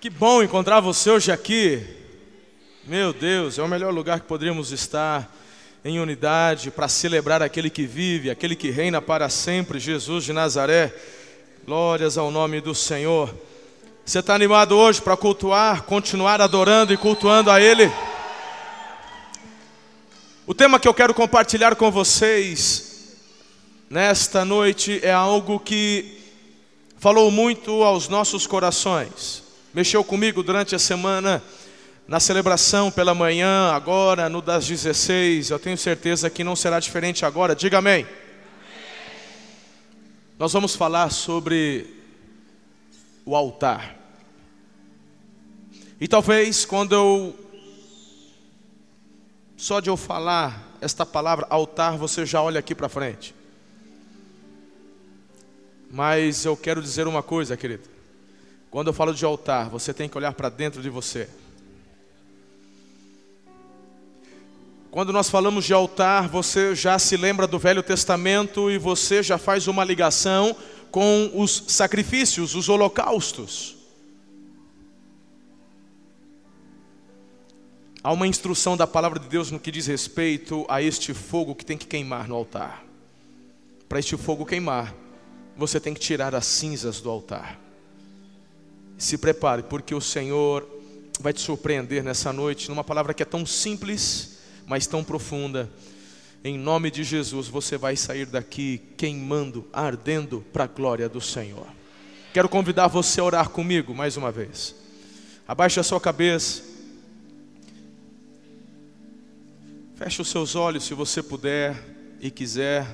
Que bom encontrar você hoje aqui. Meu Deus, é o melhor lugar que poderíamos estar em unidade para celebrar aquele que vive, aquele que reina para sempre, Jesus de Nazaré. Glórias ao nome do Senhor. Você está animado hoje para cultuar, continuar adorando e cultuando a Ele? O tema que eu quero compartilhar com vocês nesta noite é algo que falou muito aos nossos corações, mexeu comigo durante a semana, na celebração pela manhã, agora no das 16, eu tenho certeza que não será diferente agora, diga amém. amém. Nós vamos falar sobre o altar. E talvez quando eu só de eu falar esta palavra altar, você já olha aqui para frente. Mas eu quero dizer uma coisa, querido. Quando eu falo de altar, você tem que olhar para dentro de você. Quando nós falamos de altar, você já se lembra do Velho Testamento e você já faz uma ligação com os sacrifícios, os holocaustos. Há uma instrução da palavra de Deus no que diz respeito a este fogo que tem que queimar no altar. Para este fogo queimar, você tem que tirar as cinzas do altar. Se prepare, porque o Senhor vai te surpreender nessa noite, numa palavra que é tão simples, mas tão profunda. Em nome de Jesus, você vai sair daqui queimando, ardendo para a glória do Senhor. Quero convidar você a orar comigo mais uma vez. Abaixe a sua cabeça. Feche os seus olhos se você puder e quiser,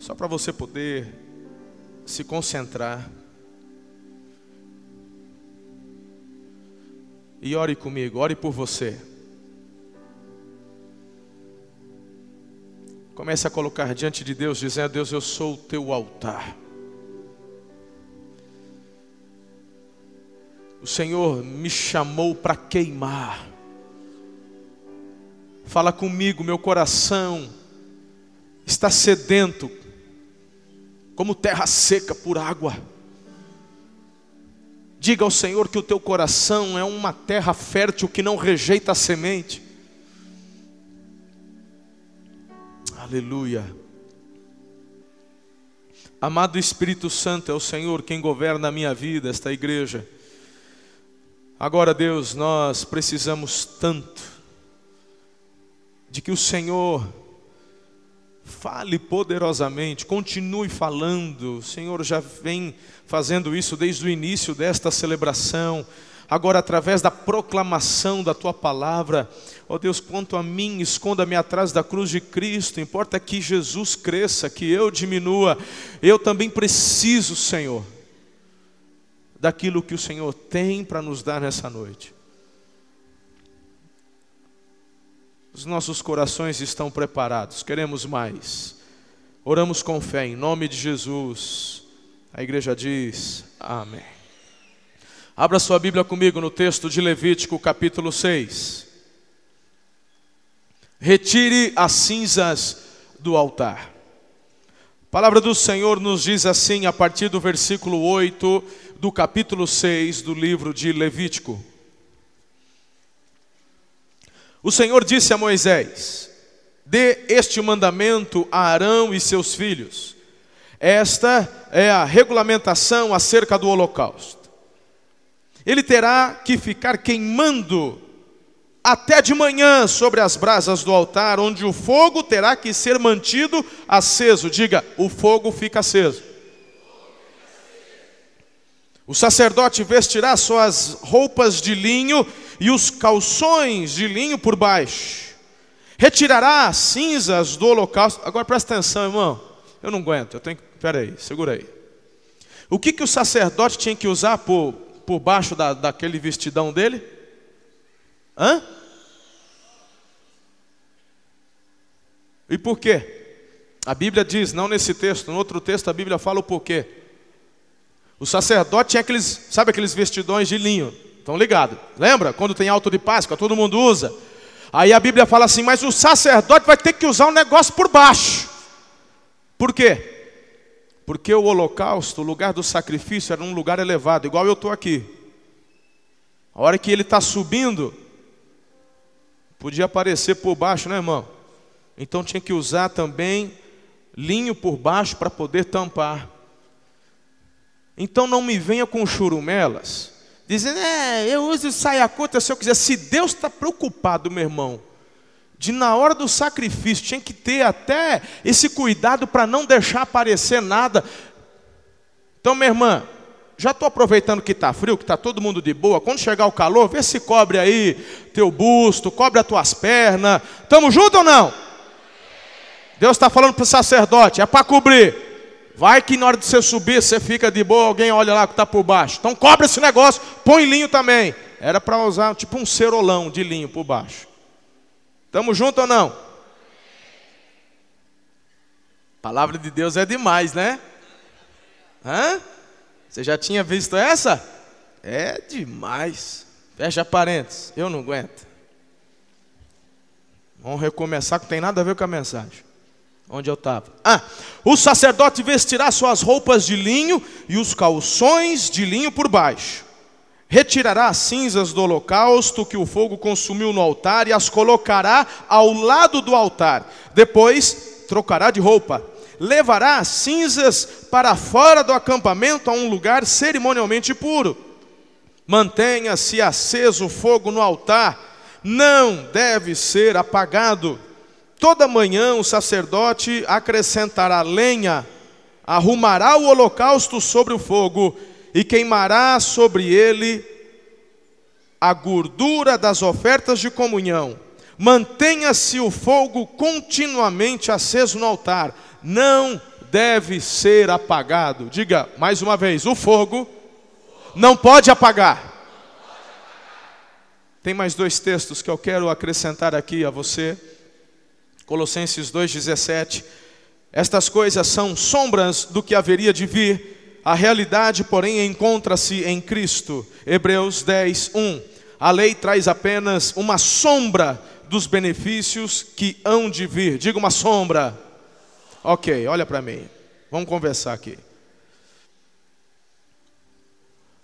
só para você poder se concentrar. E ore comigo, ore por você. Comece a colocar diante de Deus, dizendo: Deus, eu sou o teu altar. O Senhor me chamou para queimar. Fala comigo, meu coração está sedento, como terra seca por água. Diga ao Senhor que o teu coração é uma terra fértil que não rejeita a semente. Aleluia. Amado Espírito Santo, é o Senhor quem governa a minha vida, esta igreja. Agora, Deus, nós precisamos tanto de que o Senhor fale poderosamente, continue falando. O Senhor já vem fazendo isso desde o início desta celebração. Agora, através da proclamação da tua palavra, ó oh Deus, quanto a mim, esconda-me atrás da cruz de Cristo. Importa que Jesus cresça, que eu diminua. Eu também preciso, Senhor, daquilo que o Senhor tem para nos dar nessa noite. Os nossos corações estão preparados, queremos mais. Oramos com fé, em nome de Jesus. A igreja diz: Amém. Abra sua Bíblia comigo no texto de Levítico, capítulo 6. Retire as cinzas do altar. A palavra do Senhor nos diz assim, a partir do versículo 8 do capítulo 6 do livro de Levítico. O Senhor disse a Moisés: Dê este mandamento a Arão e seus filhos. Esta é a regulamentação acerca do holocausto. Ele terá que ficar queimando até de manhã sobre as brasas do altar, onde o fogo terá que ser mantido aceso. Diga, o fogo fica aceso. O sacerdote vestirá suas roupas de linho e os calções de linho por baixo. Retirará as cinzas do holocausto. Agora presta atenção, irmão. Eu não aguento, eu tenho que. Espera aí, segura aí. O que, que o sacerdote tinha que usar por, por baixo da, daquele vestidão dele? Hã? E por quê? A Bíblia diz, não nesse texto, no outro texto a Bíblia fala o porquê. O sacerdote tinha aqueles, sabe aqueles vestidões de linho, Estão ligados? Lembra? Quando tem alto de Páscoa, todo mundo usa. Aí a Bíblia fala assim: mas o sacerdote vai ter que usar um negócio por baixo. Por quê? Porque o holocausto, o lugar do sacrifício, era um lugar elevado, igual eu estou aqui. A hora que ele está subindo, podia aparecer por baixo, né, irmão? Então tinha que usar também linho por baixo para poder tampar. Então não me venha com churumelas, dizendo, é, eu uso saia curta se eu quiser. Se Deus está preocupado, meu irmão, de na hora do sacrifício, tinha que ter até esse cuidado para não deixar aparecer nada. Então, minha irmã, já estou aproveitando que está frio, que está todo mundo de boa. Quando chegar o calor, vê se cobre aí teu busto, cobre as tuas pernas. Estamos juntos ou não? Deus está falando para o sacerdote, é para cobrir. Vai que na hora de você subir, você fica de boa, alguém olha lá que está por baixo. Então cobre esse negócio, põe linho também. Era para usar tipo um cerolão de linho por baixo. Estamos juntos ou não? Palavra de Deus é demais, né? Hã? Você já tinha visto essa? É demais. Fecha parênteses, eu não aguento. Vamos recomeçar, que tem nada a ver com a mensagem. Onde eu estava? Ah, o sacerdote vestirá suas roupas de linho e os calções de linho por baixo retirará as cinzas do holocausto que o fogo consumiu no altar e as colocará ao lado do altar. Depois trocará de roupa. Levará as cinzas para fora do acampamento a um lugar cerimonialmente puro. Mantenha-se aceso o fogo no altar, não deve ser apagado. Toda manhã o sacerdote acrescentará lenha, arrumará o holocausto sobre o fogo e queimará sobre ele a gordura das ofertas de comunhão. Mantenha-se o fogo continuamente aceso no altar, não deve ser apagado. Diga mais uma vez: o fogo não pode apagar. Tem mais dois textos que eu quero acrescentar aqui a você. Colossenses 2,17. Estas coisas são sombras do que haveria de vir a realidade, porém, encontra-se em Cristo. Hebreus 10, 1. A lei traz apenas uma sombra dos benefícios que hão de vir. Diga uma sombra. Ok, olha para mim. Vamos conversar aqui.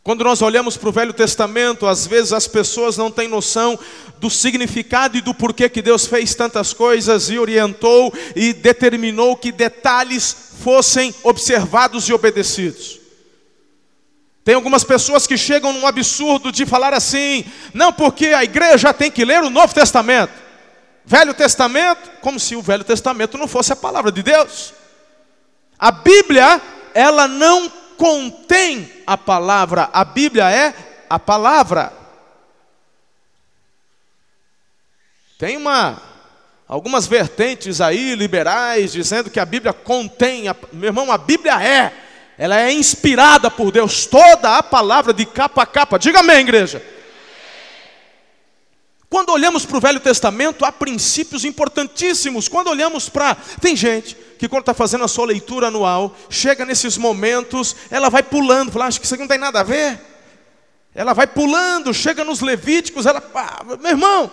Quando nós olhamos para o Velho Testamento, às vezes as pessoas não têm noção do significado e do porquê que Deus fez tantas coisas e orientou e determinou que detalhes fossem observados e obedecidos. Tem algumas pessoas que chegam num absurdo de falar assim, não, porque a igreja tem que ler o Novo Testamento. Velho Testamento, como se o Velho Testamento não fosse a palavra de Deus. A Bíblia, ela não contém a palavra, a Bíblia é a palavra. Tem uma algumas vertentes aí liberais dizendo que a Bíblia contém, a, meu irmão, a Bíblia é, ela é inspirada por Deus, toda a palavra de capa a capa. Diga amém, igreja. Quando olhamos para o Velho Testamento, há princípios importantíssimos. Quando olhamos para. Tem gente que, quando está fazendo a sua leitura anual, chega nesses momentos, ela vai pulando, fala, acho que isso aqui não tem nada a ver. Ela vai pulando, chega nos Levíticos, ela. Ah, meu irmão,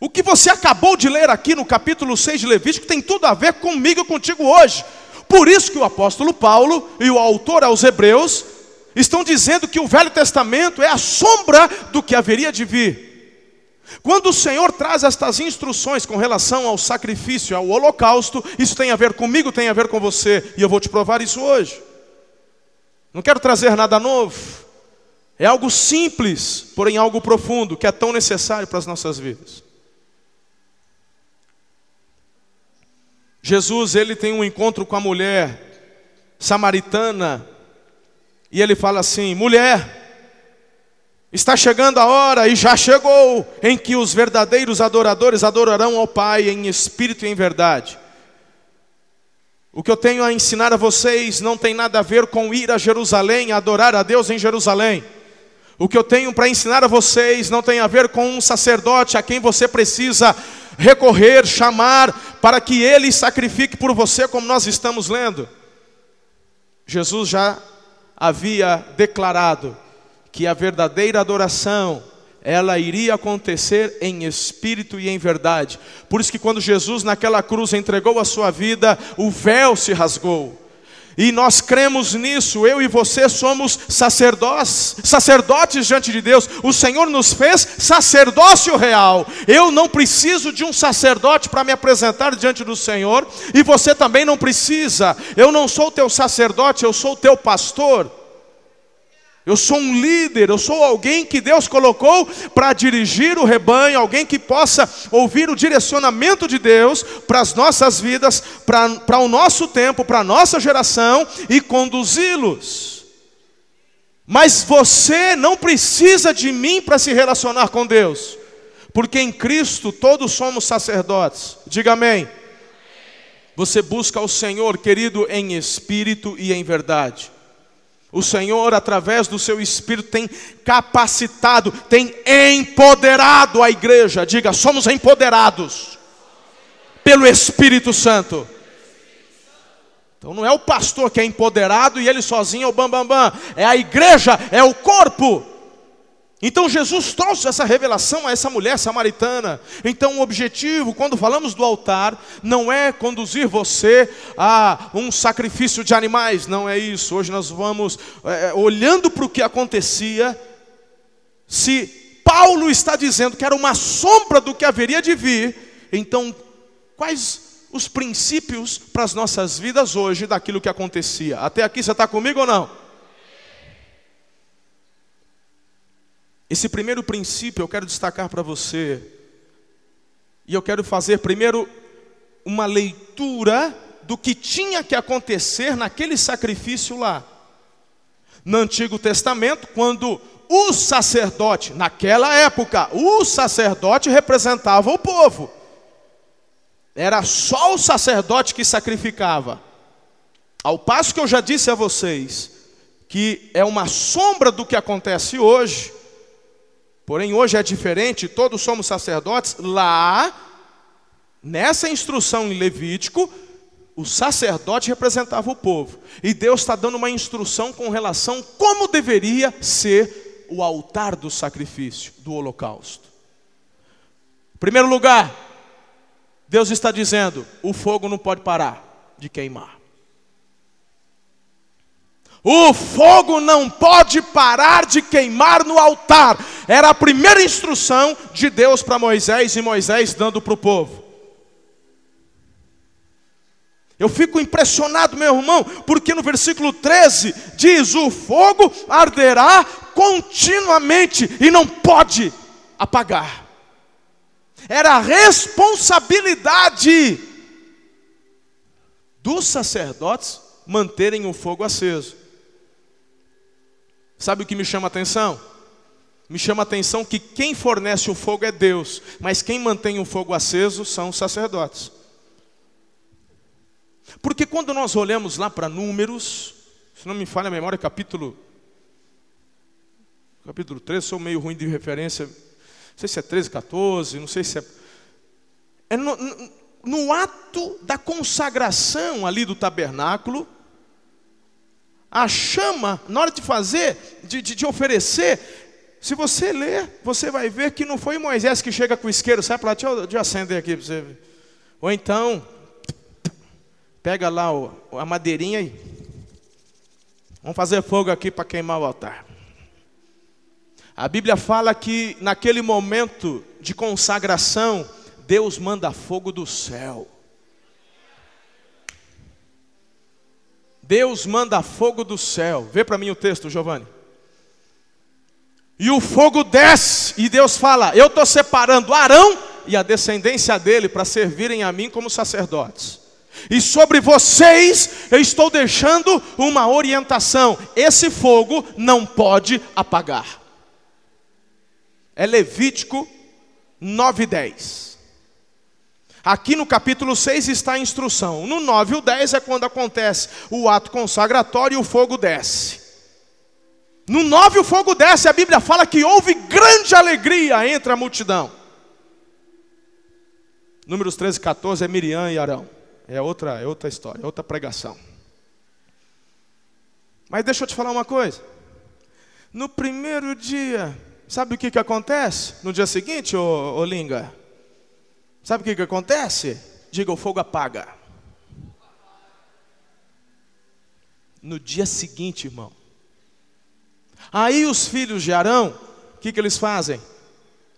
o que você acabou de ler aqui no capítulo 6 de Levítico tem tudo a ver comigo e contigo hoje. Por isso que o apóstolo Paulo e o autor aos Hebreus estão dizendo que o Velho Testamento é a sombra do que haveria de vir. Quando o Senhor traz estas instruções com relação ao sacrifício, ao holocausto, isso tem a ver comigo, tem a ver com você, e eu vou te provar isso hoje. Não quero trazer nada novo, é algo simples, porém algo profundo, que é tão necessário para as nossas vidas. Jesus, ele tem um encontro com a mulher samaritana e ele fala assim: mulher, está chegando a hora e já chegou em que os verdadeiros adoradores adorarão ao Pai em espírito e em verdade. O que eu tenho a ensinar a vocês não tem nada a ver com ir a Jerusalém, adorar a Deus em Jerusalém. O que eu tenho para ensinar a vocês não tem a ver com um sacerdote a quem você precisa recorrer, chamar, para que ele sacrifique por você, como nós estamos lendo. Jesus já havia declarado que a verdadeira adoração ela iria acontecer em espírito e em verdade. Por isso que quando Jesus naquela cruz entregou a sua vida, o véu se rasgou. E nós cremos nisso, eu e você somos sacerdotes, sacerdotes diante de Deus. O Senhor nos fez sacerdócio real. Eu não preciso de um sacerdote para me apresentar diante do Senhor, e você também não precisa. Eu não sou teu sacerdote, eu sou teu pastor. Eu sou um líder, eu sou alguém que Deus colocou para dirigir o rebanho, alguém que possa ouvir o direcionamento de Deus para as nossas vidas, para, o nosso tempo, para a nossa geração e conduzi-los. Mas você não precisa de mim para se relacionar com Deus, porque em Cristo todos somos sacerdotes. Diga amém. Você busca o Senhor, querido, em espírito e em verdade. O Senhor, através do seu Espírito, tem capacitado, tem empoderado a igreja. Diga, somos empoderados pelo Espírito Santo. Então não é o pastor que é empoderado e ele sozinho é o bambambam. Bam, bam. É a igreja, é o corpo. Então Jesus trouxe essa revelação a essa mulher samaritana. Então o objetivo, quando falamos do altar, não é conduzir você a um sacrifício de animais, não é isso. Hoje nós vamos é, é olhando para o que acontecia. Se Paulo está dizendo que era uma sombra do que haveria de vir, então quais os princípios para as nossas vidas hoje daquilo que acontecia? Até aqui você está comigo ou não? Esse primeiro princípio eu quero destacar para você, e eu quero fazer primeiro uma leitura do que tinha que acontecer naquele sacrifício lá. No Antigo Testamento, quando o sacerdote, naquela época, o sacerdote representava o povo. Era só o sacerdote que sacrificava. Ao passo que eu já disse a vocês, que é uma sombra do que acontece hoje, Porém, hoje é diferente, todos somos sacerdotes. Lá, nessa instrução em Levítico, o sacerdote representava o povo. E Deus está dando uma instrução com relação como deveria ser o altar do sacrifício, do holocausto. Em primeiro lugar, Deus está dizendo: o fogo não pode parar de queimar. O fogo não pode parar de queimar no altar. Era a primeira instrução de Deus para Moisés e Moisés dando para o povo. Eu fico impressionado, meu irmão, porque no versículo 13 diz: O fogo arderá continuamente e não pode apagar. Era a responsabilidade dos sacerdotes manterem o fogo aceso. Sabe o que me chama a atenção? Me chama a atenção que quem fornece o fogo é Deus, mas quem mantém o fogo aceso são os sacerdotes. Porque quando nós olhamos lá para Números, se não me falha a memória, capítulo capítulo 13, sou meio ruim de referência, não sei se é 13, 14, não sei se é. é no, no, no ato da consagração ali do tabernáculo, a chama, na hora de fazer, de, de, de oferecer, se você ler, você vai ver que não foi Moisés que chega com o isqueiro, sai para lá, deixa eu, deixa eu acender aqui para você ver. Ou então, pega lá a madeirinha e vamos fazer fogo aqui para queimar o altar. A Bíblia fala que naquele momento de consagração, Deus manda fogo do céu. Deus manda fogo do céu. Vê para mim o texto, Giovanni. E o fogo desce, e Deus fala: Eu estou separando Arão e a descendência dele para servirem a mim como sacerdotes. E sobre vocês eu estou deixando uma orientação: esse fogo não pode apagar. É Levítico 9:10. Aqui no capítulo 6 está a instrução. No 9 e o 10 é quando acontece o ato consagratório e o fogo desce. No 9 o fogo desce, a Bíblia fala que houve grande alegria entre a multidão. Números 13 e 14 é Miriam e Arão. É outra, é outra história, é outra pregação. Mas deixa eu te falar uma coisa. No primeiro dia Sabe o que, que acontece no dia seguinte, ô, ô Linga? Sabe o que, que acontece? Diga, o fogo apaga. No dia seguinte, irmão. Aí os filhos de Arão, o que, que eles fazem?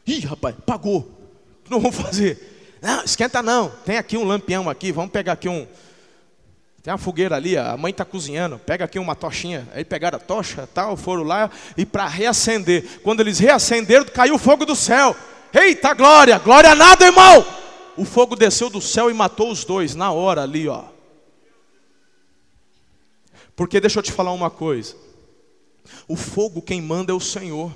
Ih, rapaz, pagou. O que nós vamos fazer? Não, esquenta não. Tem aqui um lampião aqui, vamos pegar aqui um. Tem uma fogueira ali, a mãe está cozinhando. Pega aqui uma tochinha. Aí pegaram a tocha, tal, foram lá e para reacender. Quando eles reacenderam, caiu o fogo do céu. Eita glória, glória a nada, irmão. O fogo desceu do céu e matou os dois na hora ali, ó. Porque deixa eu te falar uma coisa. O fogo quem manda é o Senhor.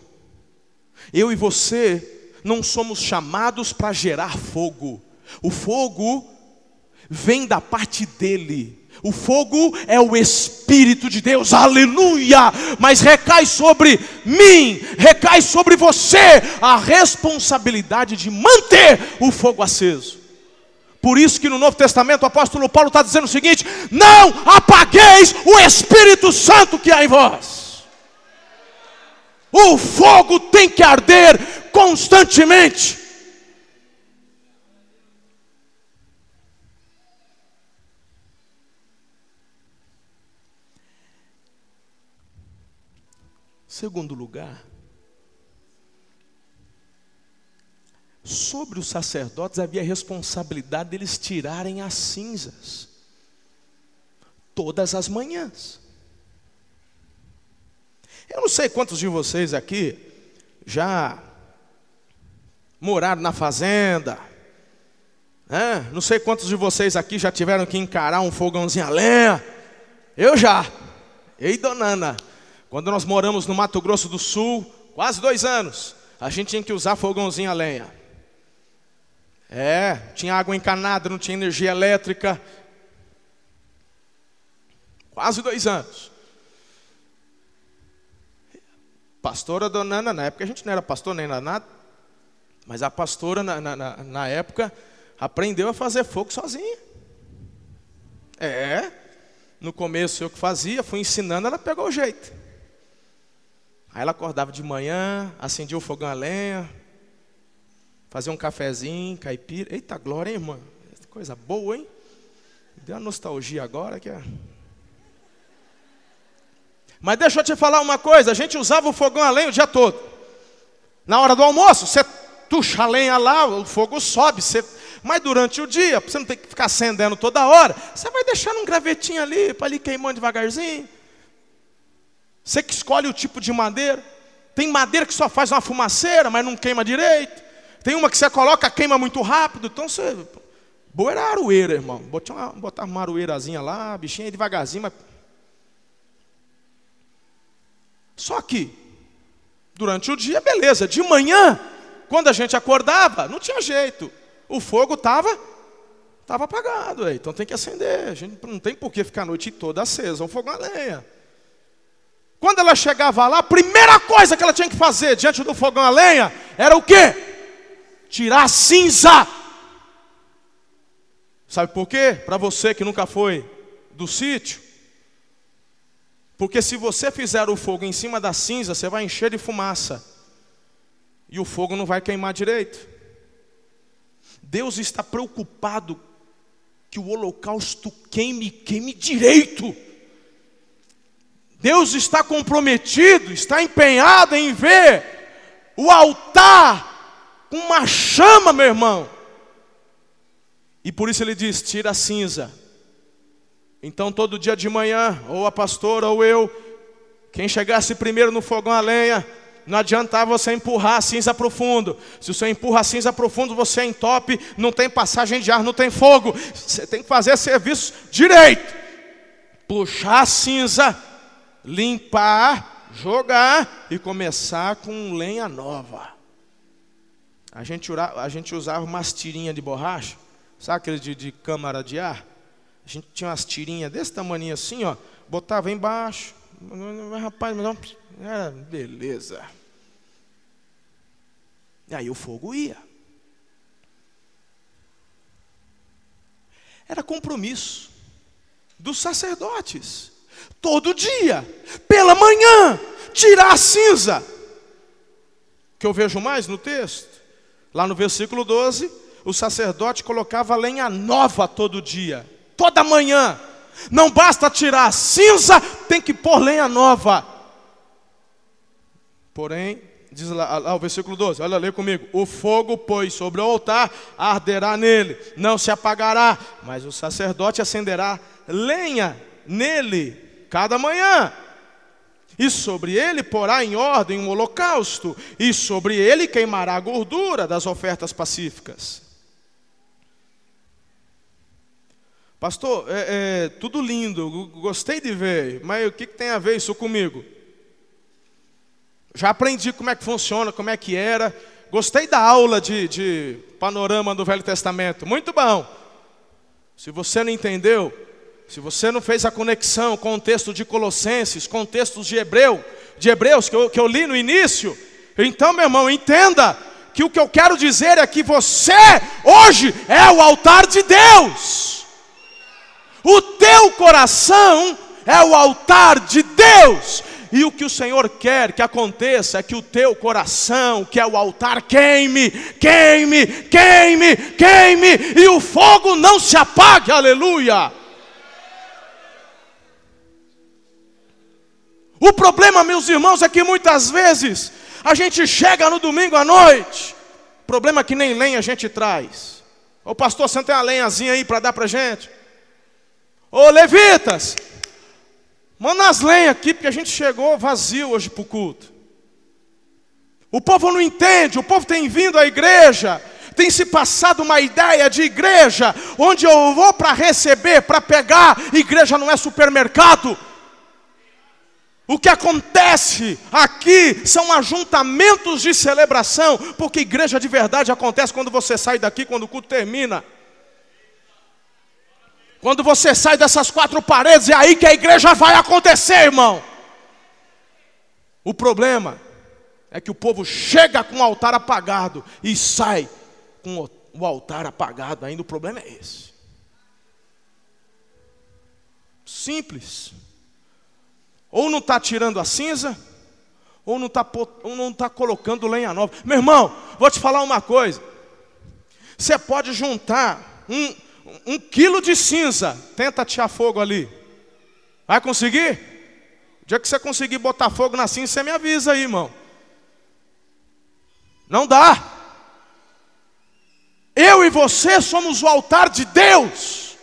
Eu e você não somos chamados para gerar fogo. O fogo vem da parte dele. O fogo é o Espírito de Deus, aleluia! Mas recai sobre mim, recai sobre você a responsabilidade de manter o fogo aceso. Por isso que no Novo Testamento o apóstolo Paulo está dizendo o seguinte: não apagueis o Espírito Santo que há em vós. O fogo tem que arder constantemente. Segundo lugar, sobre os sacerdotes havia a responsabilidade deles tirarem as cinzas todas as manhãs. Eu não sei quantos de vocês aqui já moraram na fazenda. Né? Não sei quantos de vocês aqui já tiveram que encarar um fogãozinho a lenha. Eu já. Ei, dona Ana. Quando nós moramos no Mato Grosso do Sul, quase dois anos, a gente tinha que usar fogãozinho a lenha. É, tinha água encanada, não tinha energia elétrica. Quase dois anos. Pastora Dona na época a gente não era pastor nem nada, mas a pastora na, na, na época aprendeu a fazer fogo sozinha. É, no começo eu que fazia, fui ensinando, ela pegou o jeito. Aí ela acordava de manhã, acendia o fogão a lenha, fazia um cafezinho, caipira. Eita glória, hein, irmã? Coisa boa, hein? Deu uma nostalgia agora que é. Mas deixa eu te falar uma coisa, a gente usava o fogão a lenha o dia todo. Na hora do almoço, você tuxa a lenha lá, o fogo sobe, você... mas durante o dia, você não tem que ficar acendendo toda hora, você vai deixando um gravetinho ali, para ali queimando devagarzinho. Você que escolhe o tipo de madeira. Tem madeira que só faz uma fumaceira, mas não queima direito. Tem uma que você coloca, queima muito rápido. Então você. Boa era aroeira, irmão. Botar uma, botar aroeirazinha lá, bichinha devagarzinho, mas. Só que, durante o dia, beleza. De manhã, quando a gente acordava, não tinha jeito. O fogo estava tava apagado. Então tem que acender. A gente não tem por que ficar a noite toda acesa. Um fogo a lenha. Quando ela chegava lá, a primeira coisa que ela tinha que fazer diante do fogão a lenha era o quê? Tirar a cinza. Sabe por quê? Para você que nunca foi do sítio. Porque se você fizer o fogo em cima da cinza, você vai encher de fumaça. E o fogo não vai queimar direito. Deus está preocupado que o holocausto queime, queime direito. Deus está comprometido, está empenhado em ver o altar com uma chama, meu irmão. E por isso ele diz: tira a cinza. Então, todo dia de manhã, ou a pastora ou eu, quem chegasse primeiro no fogão a lenha, não adiantava você empurrar a cinza para o fundo. Se você empurra a cinza para o fundo, você entope, não tem passagem de ar, não tem fogo. Você tem que fazer serviço direito. Puxar a cinza limpar, jogar e começar com lenha nova. A gente, a gente usava umas tirinhas de borracha, sabe aquele de, de câmara de ar? A gente tinha umas tirinhas desse tamanho assim, ó, botava embaixo. Rapaz, mas não, era beleza. E aí o fogo ia. Era compromisso dos sacerdotes todo dia, pela manhã, tirar a cinza. que eu vejo mais no texto? Lá no versículo 12, o sacerdote colocava lenha nova todo dia, toda manhã. Não basta tirar a cinza, tem que pôr lenha nova. Porém, diz lá, lá, o versículo 12, olha, lê comigo: O fogo, pois, sobre o altar, arderá nele, não se apagará, mas o sacerdote acenderá lenha nele cada manhã. E sobre ele porá em ordem um holocausto, e sobre ele queimará a gordura das ofertas pacíficas. Pastor, é, é, tudo lindo, gostei de ver, mas o que, que tem a ver isso comigo? Já aprendi como é que funciona, como é que era. Gostei da aula de, de panorama do Velho Testamento, muito bom. Se você não entendeu, se você não fez a conexão com o texto de Colossenses, com textos de Hebreu, de Hebreus que eu, que eu li no início, então, meu irmão, entenda que o que eu quero dizer é que você hoje é o altar de Deus. O teu coração é o altar de Deus. E o que o Senhor quer que aconteça é que o teu coração, que é o altar, queime, queime, queime, queime, e o fogo não se apague, aleluia. O problema, meus irmãos, é que muitas vezes a gente chega no domingo à noite, problema que nem lenha a gente traz. Ô pastor, você não tem uma lenhazinha aí para dar para gente? Ô levitas, manda as lenhas aqui, porque a gente chegou vazio hoje para o culto. O povo não entende, o povo tem vindo à igreja, tem se passado uma ideia de igreja, onde eu vou para receber, para pegar, igreja não é supermercado. O que acontece aqui são ajuntamentos de celebração, porque igreja de verdade acontece quando você sai daqui, quando o culto termina. Quando você sai dessas quatro paredes, é aí que a igreja vai acontecer, irmão. O problema é que o povo chega com o altar apagado e sai com o altar apagado. Ainda o problema é esse. Simples. Ou não está tirando a cinza, ou não está tá colocando lenha nova. Meu irmão, vou te falar uma coisa. Você pode juntar um, um quilo de cinza, tenta tirar fogo ali. Vai conseguir? O dia que você conseguir botar fogo na cinza, você me avisa aí, irmão. Não dá. Eu e você somos o altar de Deus.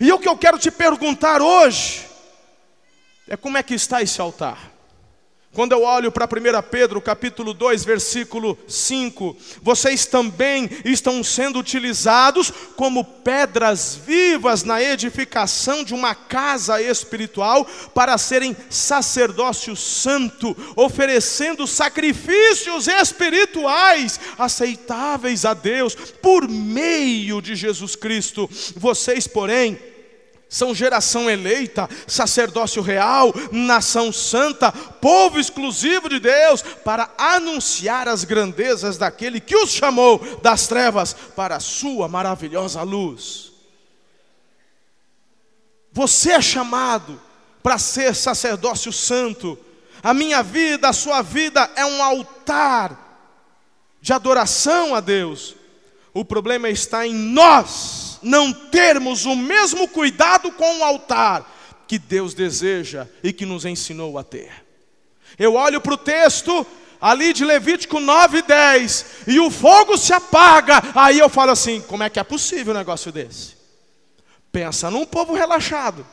E o que eu quero te perguntar hoje é como é que está esse altar? Quando eu olho para 1 Pedro, capítulo 2, versículo 5, vocês também estão sendo utilizados como pedras vivas na edificação de uma casa espiritual para serem sacerdócio santo, oferecendo sacrifícios espirituais aceitáveis a Deus por meio de Jesus Cristo. Vocês, porém, são geração eleita, sacerdócio real, nação santa, povo exclusivo de Deus, para anunciar as grandezas daquele que os chamou das trevas para a sua maravilhosa luz. Você é chamado para ser sacerdócio santo. A minha vida, a sua vida é um altar de adoração a Deus. O problema está em nós não termos o mesmo cuidado com o altar que Deus deseja e que nos ensinou a ter. Eu olho para o texto ali de Levítico 9 e 10, e o fogo se apaga. Aí eu falo assim: como é que é possível um negócio desse? Pensa num povo relaxado,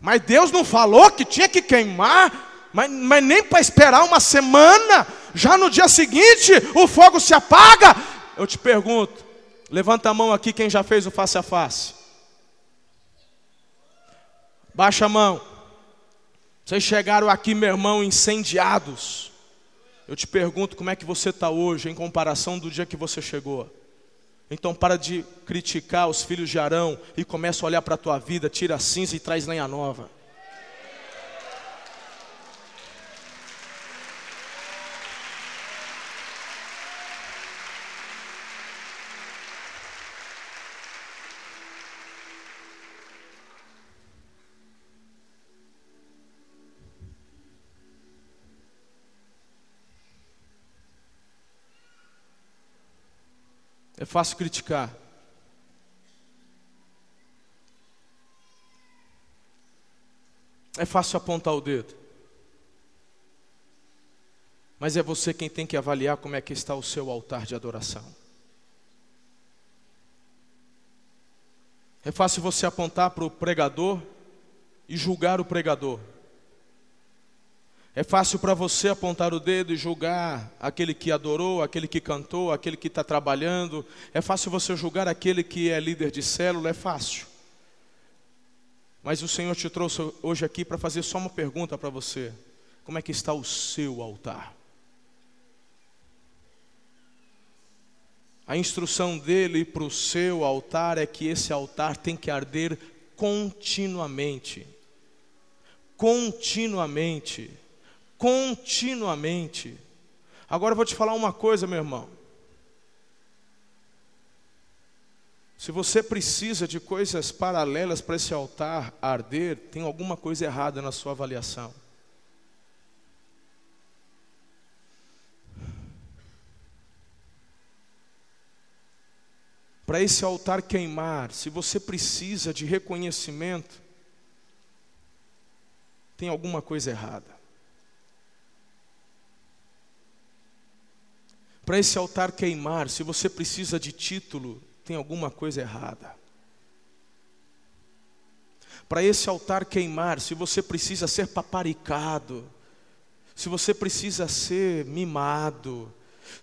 mas Deus não falou que tinha que queimar, mas, mas nem para esperar uma semana, já no dia seguinte o fogo se apaga. Eu te pergunto, Levanta a mão aqui quem já fez o face a face. Baixa a mão. Vocês chegaram aqui, meu irmão, incendiados. Eu te pergunto como é que você está hoje em comparação do dia que você chegou. Então para de criticar os filhos de Arão e começa a olhar para a tua vida, tira a cinza e traz lenha nova. É fácil criticar. É fácil apontar o dedo. Mas é você quem tem que avaliar como é que está o seu altar de adoração. É fácil você apontar para o pregador e julgar o pregador. É fácil para você apontar o dedo e julgar aquele que adorou, aquele que cantou, aquele que está trabalhando. É fácil você julgar aquele que é líder de célula, é fácil. Mas o Senhor te trouxe hoje aqui para fazer só uma pergunta para você: como é que está o seu altar? A instrução dele para o seu altar é que esse altar tem que arder continuamente. Continuamente continuamente. Agora eu vou te falar uma coisa, meu irmão. Se você precisa de coisas paralelas para esse altar arder, tem alguma coisa errada na sua avaliação. Para esse altar queimar, se você precisa de reconhecimento, tem alguma coisa errada. Para esse altar queimar, se você precisa de título, tem alguma coisa errada. Para esse altar queimar, se você precisa ser paparicado, se você precisa ser mimado,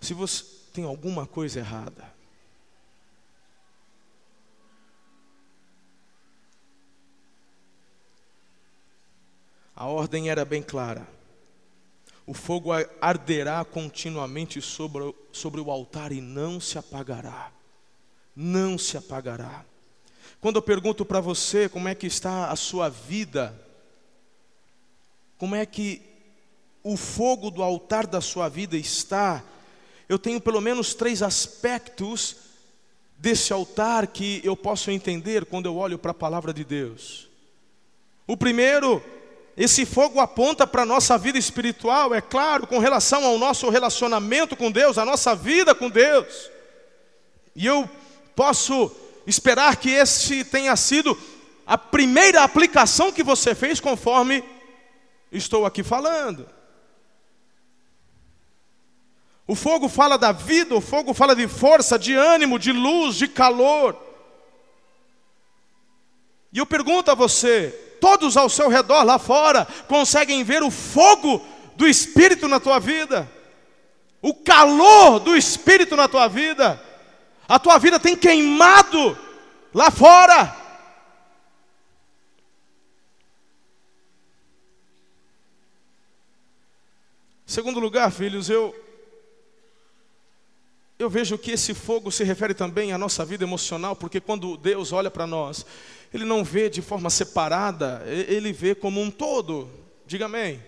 se você tem alguma coisa errada. A ordem era bem clara o fogo arderá continuamente sobre, sobre o altar e não se apagará. Não se apagará. Quando eu pergunto para você como é que está a sua vida, como é que o fogo do altar da sua vida está, eu tenho pelo menos três aspectos desse altar que eu posso entender quando eu olho para a palavra de Deus. O primeiro esse fogo aponta para a nossa vida espiritual, é claro, com relação ao nosso relacionamento com Deus, a nossa vida com Deus. E eu posso esperar que esse tenha sido a primeira aplicação que você fez, conforme estou aqui falando. O fogo fala da vida, o fogo fala de força, de ânimo, de luz, de calor. E eu pergunto a você: todos ao seu redor lá fora conseguem ver o fogo do Espírito na tua vida, o calor do Espírito na tua vida, a tua vida tem queimado lá fora. Segundo lugar, filhos, eu eu vejo que esse fogo se refere também à nossa vida emocional, porque quando Deus olha para nós, ele não vê de forma separada, ele vê como um todo. Diga amém.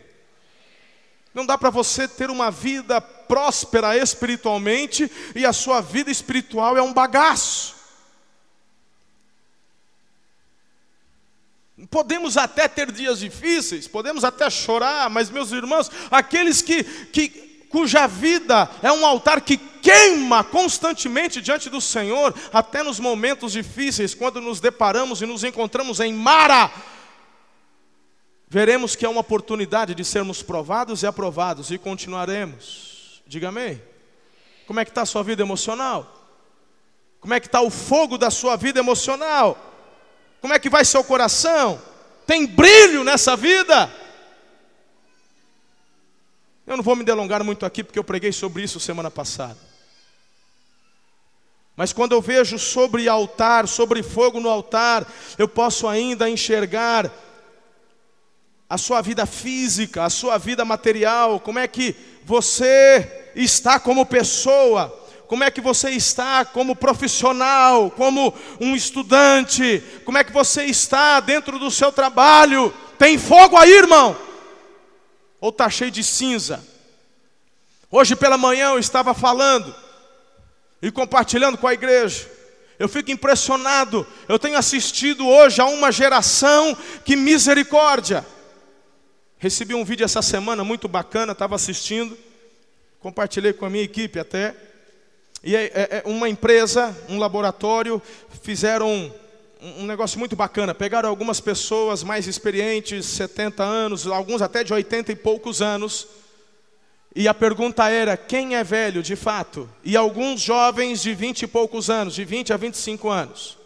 Não dá para você ter uma vida próspera espiritualmente e a sua vida espiritual é um bagaço. Podemos até ter dias difíceis, podemos até chorar, mas meus irmãos, aqueles que, que cuja vida é um altar que queima constantemente diante do Senhor, até nos momentos difíceis, quando nos deparamos e nos encontramos em Mara, veremos que é uma oportunidade de sermos provados e aprovados e continuaremos. Diga amém. Como é que está a sua vida emocional? Como é que está o fogo da sua vida emocional? Como é que vai seu coração? Tem brilho nessa vida? Eu não vou me delongar muito aqui porque eu preguei sobre isso semana passada. Mas quando eu vejo sobre altar, sobre fogo no altar, eu posso ainda enxergar a sua vida física, a sua vida material, como é que você está como pessoa, como é que você está como profissional, como um estudante, como é que você está dentro do seu trabalho. Tem fogo aí, irmão? Ou está cheio de cinza? Hoje pela manhã eu estava falando e compartilhando com a igreja. Eu fico impressionado. Eu tenho assistido hoje a uma geração que misericórdia. Recebi um vídeo essa semana muito bacana, estava assistindo, compartilhei com a minha equipe até. E é, é, uma empresa, um laboratório, fizeram um, negócio muito bacana. Pegaram algumas pessoas mais experientes, 70 anos, alguns até de 80 e poucos anos. E a pergunta era: quem é velho de fato? E alguns jovens de 20 e poucos anos, de 20 a 25 anos.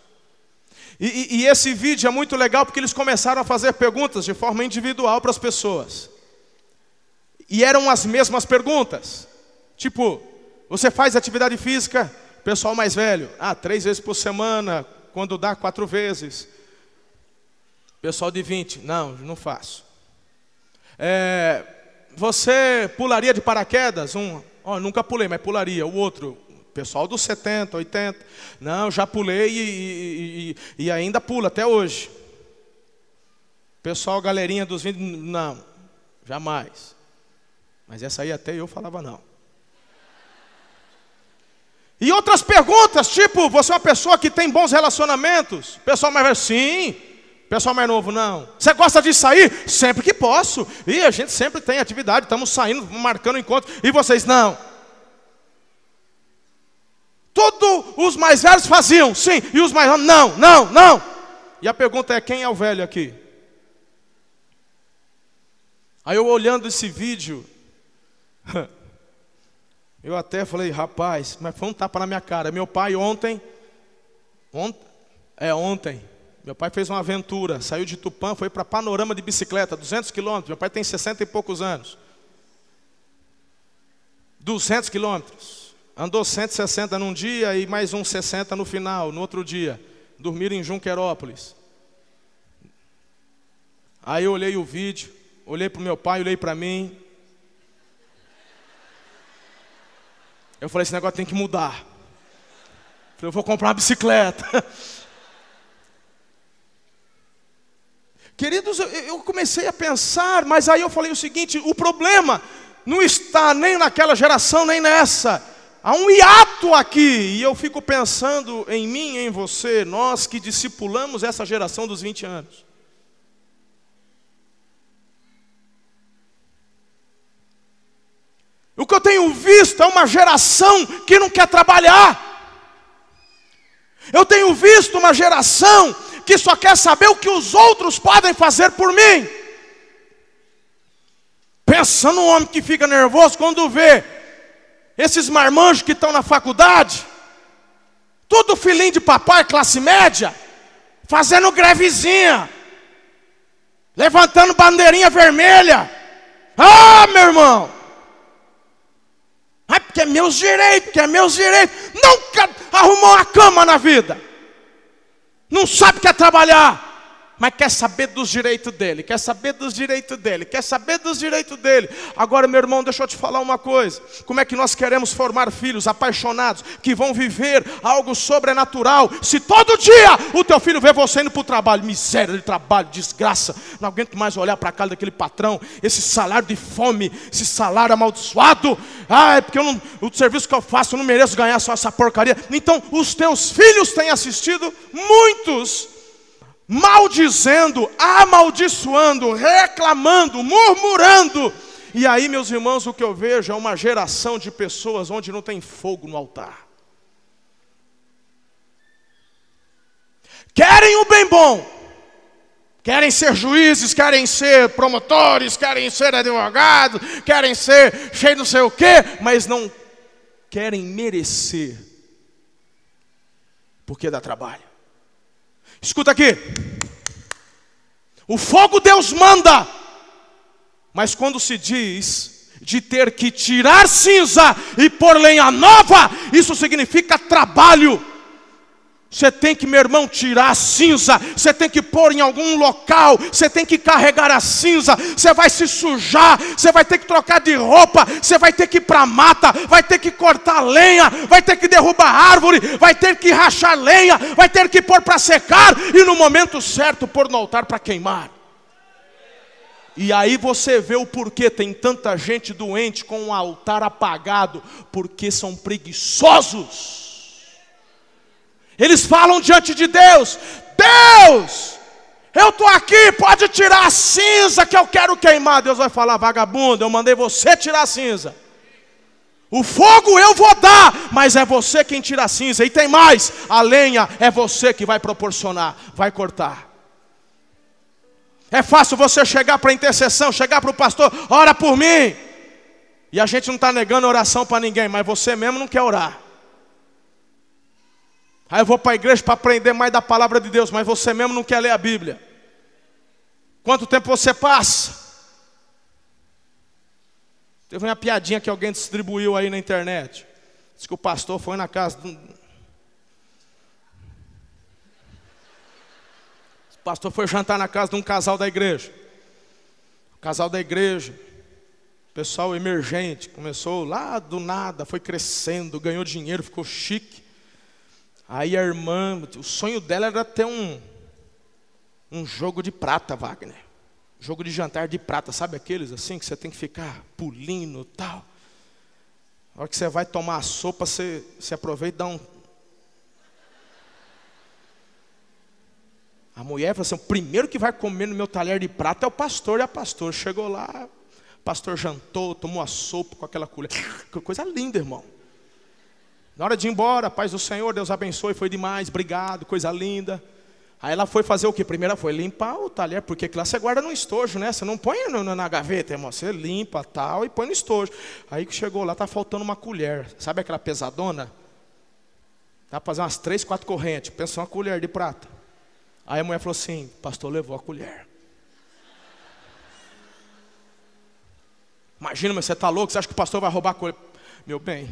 E, e, e esse vídeo é muito legal porque eles começaram a fazer perguntas de forma individual para as pessoas. E eram as mesmas perguntas. Tipo, você faz atividade física, pessoal mais velho, ah, três vezes por semana, quando dá quatro vezes. Pessoal de 20, não, não faço. É, você pularia de paraquedas? Um, oh, nunca pulei, mas pularia. O outro, pessoal dos 70, 80, não, já pulei e, e, e, ainda pula até hoje. Pessoal, galerinha dos 20, não, jamais. Mas essa aí até eu falava não. E outras perguntas, tipo, você é uma pessoa que tem bons relacionamentos? Pessoal mais velho, sim. Pessoal mais novo, não. Você gosta de sair? Sempre que posso. E a gente sempre tem atividade, estamos saindo, marcando encontro. E vocês, não. Todos os mais velhos faziam, sim. E os mais novos, não, não, não. E a pergunta é: quem é o velho aqui? Aí eu olhando esse vídeo, Eu até falei, rapaz, mas foi um tapa na minha cara. Meu pai ontem, ontem é ontem, meu pai fez uma aventura, saiu de Tupã, foi para Panorama de bicicleta, 200 quilômetros. Meu pai tem 60 e poucos anos. 200 quilômetros. Andou 160 num dia e mais uns 60 no final, no outro dia. Dormiram em Junquerópolis. Aí eu olhei o vídeo, olhei para o meu pai, olhei para mim. Eu falei, esse negócio tem que mudar. Eu, falei, eu vou comprar uma bicicleta. Queridos, eu comecei a pensar, mas aí eu falei o seguinte: o problema não está nem naquela geração, nem nessa. Há um hiato aqui, e eu fico pensando em mim, em você, nós que discipulamos essa geração dos 20 anos. O que eu tenho visto é uma geração que não quer trabalhar. Eu tenho visto uma geração que só quer saber o que os outros podem fazer por mim. Pensa no homem que fica nervoso quando vê esses marmanjos que estão na faculdade, tudo filhinho de papai, classe média, fazendo grevezinha, levantando bandeirinha vermelha. Ah, meu irmão, Ai, porque é meus direitos, porque é meus direitos. Nunca arrumou uma cama na vida. Não sabe que é trabalhar mas quer saber dos direitos dele, quer saber dos direitos dele, quer saber dos direitos dele. Agora, meu irmão, deixa eu te falar uma coisa: como é que nós queremos formar filhos apaixonados que vão viver algo sobrenatural, se todo dia o teu filho vê você indo para o trabalho, miséria de trabalho, desgraça, não aguento mais olhar para a casa daquele patrão, esse salário de fome, esse salário amaldiçoado, ah, é porque não, o serviço que eu faço eu não mereço ganhar só essa porcaria. Então, os teus filhos têm assistido muitos maldizendo, amaldiçoando, reclamando, murmurando. E aí, meus irmãos, o que eu vejo é uma geração de pessoas onde não tem fogo no altar. Querem o bem bom, querem ser juízes, querem ser promotores, querem ser advogados, querem ser cheio não sei o quê, mas não querem merecer, porque dá trabalho. Escuta aqui. O fogo Deus manda, mas quando se diz de ter que tirar cinza e pôr lenha nova, isso significa trabalho. Você tem que, meu irmão, tirar a cinza, você tem que pôr em algum local, você tem que carregar a cinza, você vai se sujar, você vai ter que trocar de roupa, você vai ter que ir para a mata, vai ter que cortar lenha, vai ter que derrubar árvore, vai ter que rachar lenha, vai ter que pôr para secar. E no momento certo pôr no altar para queimar. E aí você vê o porquê tem tanta gente doente com o altar apagado, porque são preguiçosos. Eles falam diante de Deus: Deus, eu estou aqui, pode tirar a cinza que eu quero queimar. Deus vai falar: vagabundo, eu mandei você tirar a cinza. O fogo eu vou dar, mas é você quem tira a cinza. E tem mais: a lenha é você que vai proporcionar, vai cortar. É fácil você chegar para a intercessão, chegar para o pastor, ora por mim. E a gente não está negando oração para ninguém, mas você mesmo não quer orar. Aí eu vou para a igreja para aprender mais da palavra de Deus, mas você mesmo não quer ler a Bíblia. Quanto tempo você passa? Teve uma piadinha que alguém distribuiu aí na internet. Diz que o pastor foi na casa. Do... O pastor foi jantar na casa de um casal da igreja. O casal da igreja, pessoal emergente, começou lá do nada, foi crescendo, ganhou dinheiro, ficou chique. Aí a irmã, o sonho dela era ter um, um jogo de prata, Wagner. Jogo de jantar de prata, sabe aqueles assim que você tem que ficar pulindo tal. A hora que você vai tomar a sopa, você, você aproveita e dá um. A mulher falou assim: o primeiro que vai comer no meu talher de prata é o pastor e a pastora. Chegou lá, o pastor jantou, tomou a sopa com aquela colher. Que coisa linda, irmão. Na hora de ir embora, paz do Senhor, Deus abençoe, foi demais, obrigado, coisa linda. Aí ela foi fazer o que? Primeiro foi limpar o talher, porque lá você guarda no estojo, né? Você não põe no, na gaveta, irmão. Você limpa tal e põe no estojo. Aí que chegou lá, tá faltando uma colher. Sabe aquela pesadona? Dá para fazer umas três, quatro correntes. Pensa uma colher de prata. Aí a mulher falou assim: Pastor levou a colher. Imagina, mas você está louco? Você acha que o pastor vai roubar a colher? Meu bem,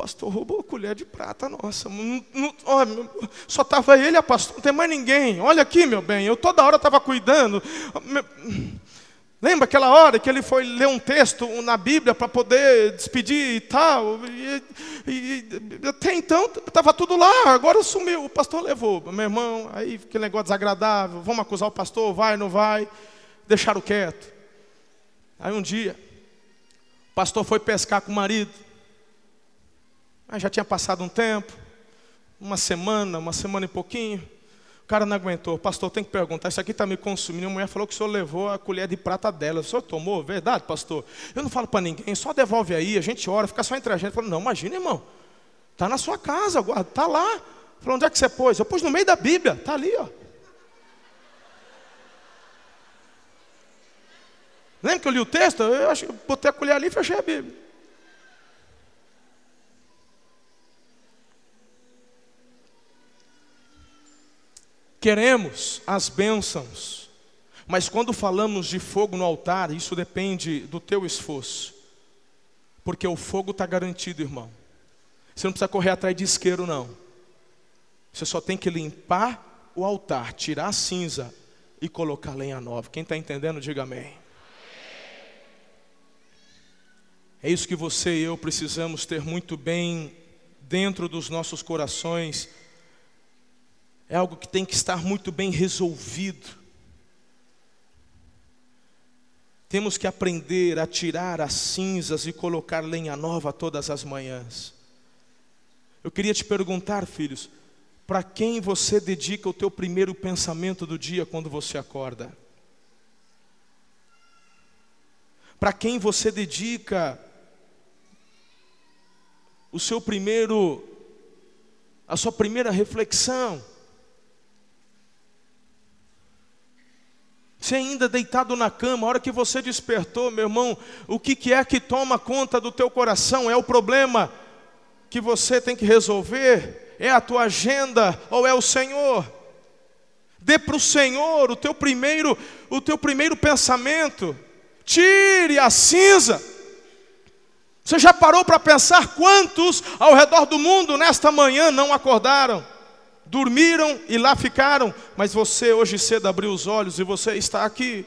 pastor roubou a colher de prata, nossa, não, não, ó, só estava ele a pastor, não tem mais ninguém. Olha aqui, meu bem, eu toda hora estava cuidando. Lembra aquela hora que ele foi ler um texto na Bíblia para poder despedir e tal? E, e, até então estava tudo lá, agora sumiu, o pastor levou. Meu irmão, aí aquele negócio desagradável, vamos acusar o pastor, vai, não vai, deixaram quieto. Aí um dia, o pastor foi pescar com o marido. Aí já tinha passado um tempo, uma semana, uma semana e pouquinho. O cara não aguentou. Pastor, tem que perguntar, isso aqui está me consumindo. A mulher falou que o senhor levou a colher de prata dela. O senhor tomou? Verdade, pastor? Eu não falo para ninguém, só devolve aí, a gente ora, fica só entre a gente. Falou, não, imagina, irmão. Está na sua casa, está lá. Falou, onde é que você pôs? Eu pus no meio da Bíblia, está ali, ó. Lembra que eu li o texto? Eu acho que botei a colher ali e fechei a Bíblia. Queremos as bênçãos, mas quando falamos de fogo no altar, isso depende do teu esforço, porque o fogo está garantido, irmão. Você não precisa correr atrás de isqueiro, não. Você só tem que limpar o altar, tirar a cinza e colocar lenha nova. Quem está entendendo, diga amém. É isso que você e eu precisamos ter muito bem dentro dos nossos corações é algo que tem que estar muito bem resolvido. Temos que aprender a tirar as cinzas e colocar lenha nova todas as manhãs. Eu queria te perguntar, filhos, para quem você dedica o teu primeiro pensamento do dia quando você acorda? Para quem você dedica o seu primeiro a sua primeira reflexão? Você ainda deitado na cama, a hora que você despertou, meu irmão, o que, que é que toma conta do teu coração? É o problema que você tem que resolver? É a tua agenda ou é o Senhor? Dê para o Senhor o teu primeiro, o teu primeiro pensamento. Tire a cinza. Você já parou para pensar quantos ao redor do mundo nesta manhã não acordaram? Dormiram e lá ficaram, mas você hoje cedo abriu os olhos e você está aqui.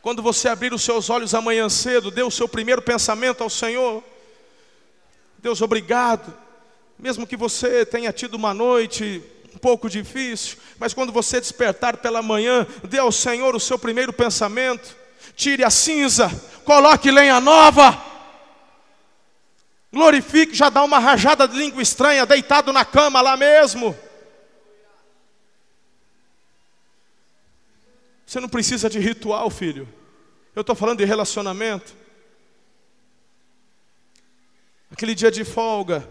Quando você abrir os seus olhos amanhã cedo, dê o seu primeiro pensamento ao Senhor. Deus, obrigado. Mesmo que você tenha tido uma noite um pouco difícil, mas quando você despertar pela manhã, dê ao Senhor o seu primeiro pensamento. Tire a cinza, coloque lenha nova Glorifique, já dá uma rajada de língua estranha, deitado na cama lá mesmo. Você não precisa de ritual, filho. Eu estou falando de relacionamento. aquele dia de folga,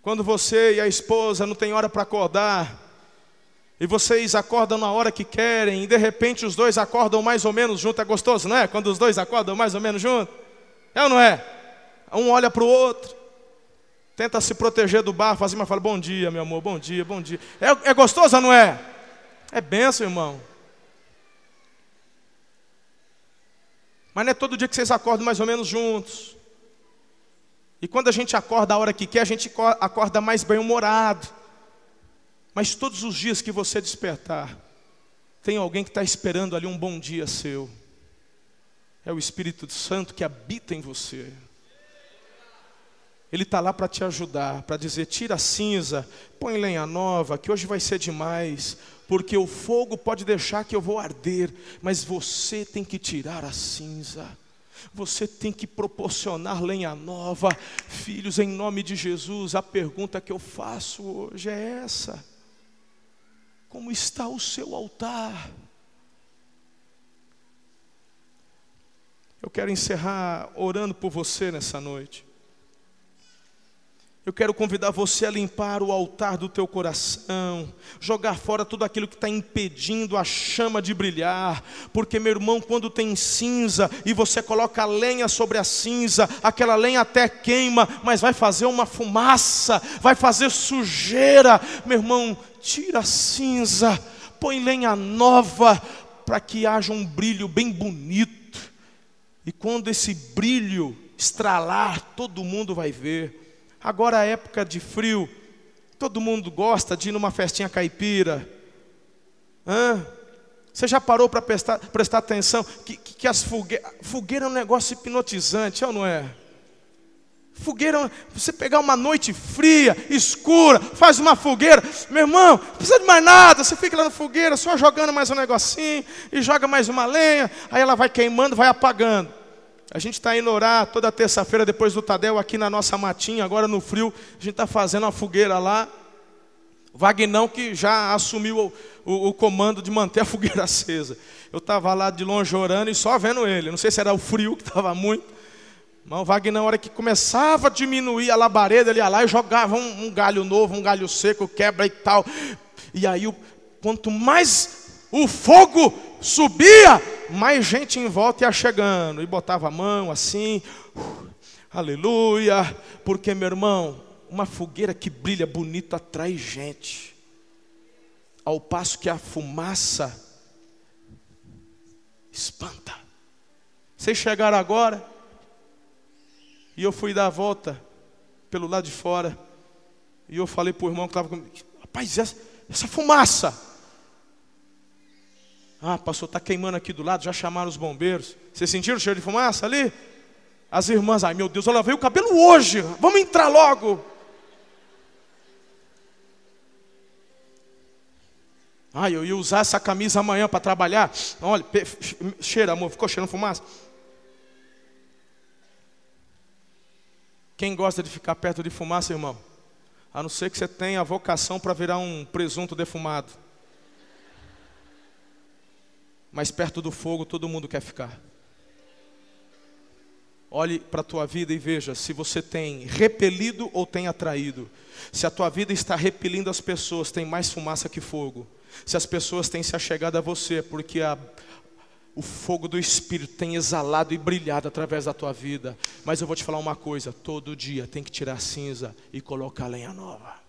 quando você e a esposa não têm hora para acordar, e vocês acordam na hora que querem, e de repente os dois acordam mais ou menos junto, é gostoso, não é? Quando os dois acordam mais ou menos junto, é ou não é? Um olha para o outro, tenta se proteger do bar, mas fala: Bom dia, meu amor, bom dia, bom dia. É, é gostoso ou não é? É benção, irmão. Mas não é todo dia que vocês acordam mais ou menos juntos. E quando a gente acorda a hora que quer, a gente acorda mais bem-humorado. Mas todos os dias que você despertar, tem alguém que está esperando ali um bom dia seu. É o Espírito Santo que habita em você. Ele está lá para te ajudar, para dizer: tira a cinza, põe lenha nova, que hoje vai ser demais, porque o fogo pode deixar que eu vou arder, mas você tem que tirar a cinza. Você tem que proporcionar lenha nova. Filhos, em nome de Jesus, a pergunta que eu faço hoje é essa: Como está o seu altar? Eu quero encerrar orando por você nessa noite. Eu quero convidar você a limpar o altar do teu coração, jogar fora tudo aquilo que está impedindo a chama de brilhar, porque, meu irmão, quando tem cinza e você coloca lenha sobre a cinza, aquela lenha até queima, mas vai fazer uma fumaça, vai fazer sujeira, meu irmão, tira a cinza, põe lenha nova, para que haja um brilho bem bonito, e quando esse brilho estralar, todo mundo vai ver. Agora a época de frio, todo mundo gosta de ir numa festinha caipira. Hã? Você já parou para prestar, prestar atenção que, que, que as fogueiras. Fogueira é um negócio hipnotizante, é ou não é? Fogueira, você pegar uma noite fria, escura, faz uma fogueira, meu irmão, não precisa de mais nada, você fica lá na fogueira, só jogando mais um negocinho, e joga mais uma lenha, aí ela vai queimando, vai apagando. A gente está indo orar toda terça-feira depois do Tadel aqui na nossa matinha, agora no frio, a gente está fazendo uma fogueira lá. Vagnão que já assumiu o, o, o, comando de manter a fogueira acesa. Eu estava lá de longe orando e só vendo ele. Não sei se era o frio que estava muito. Mas o Wagner, na hora que começava a diminuir a labareda, ele ia lá e jogava um, um galho novo, um galho seco, quebra e tal. E aí, quanto mais o fogo subia, mais gente em volta ia chegando, e botava a mão assim, uh, aleluia, porque meu irmão, uma fogueira que brilha bonito atrai gente, ao passo que a fumaça espanta. Vocês chegaram agora, e eu fui dar a volta pelo lado de fora, e eu falei para o irmão que estava comigo, rapaz, essa, essa fumaça, ah, pastor, está queimando aqui do lado, já chamaram os bombeiros. Vocês sentiram o cheiro de fumaça ali? As irmãs, ai meu Deus, eu lavei o cabelo hoje, vamos entrar logo. Ah, eu ia usar essa camisa amanhã para trabalhar. Olha, cheira, amor, ficou cheirando fumaça? Quem gosta de ficar perto de fumaça, irmão? A não ser que você tenha a vocação para virar um presunto defumado mas perto do fogo todo mundo quer ficar. Olhe para a tua vida e veja se você tem repelido ou tem atraído. Se a tua vida está repelindo as pessoas, tem mais fumaça que fogo. Se as pessoas têm se achegado a você, porque a, o fogo do Espírito tem exalado e brilhado através da tua vida. Mas eu vou te falar uma coisa: todo dia tem que tirar cinza e colocar lenha nova.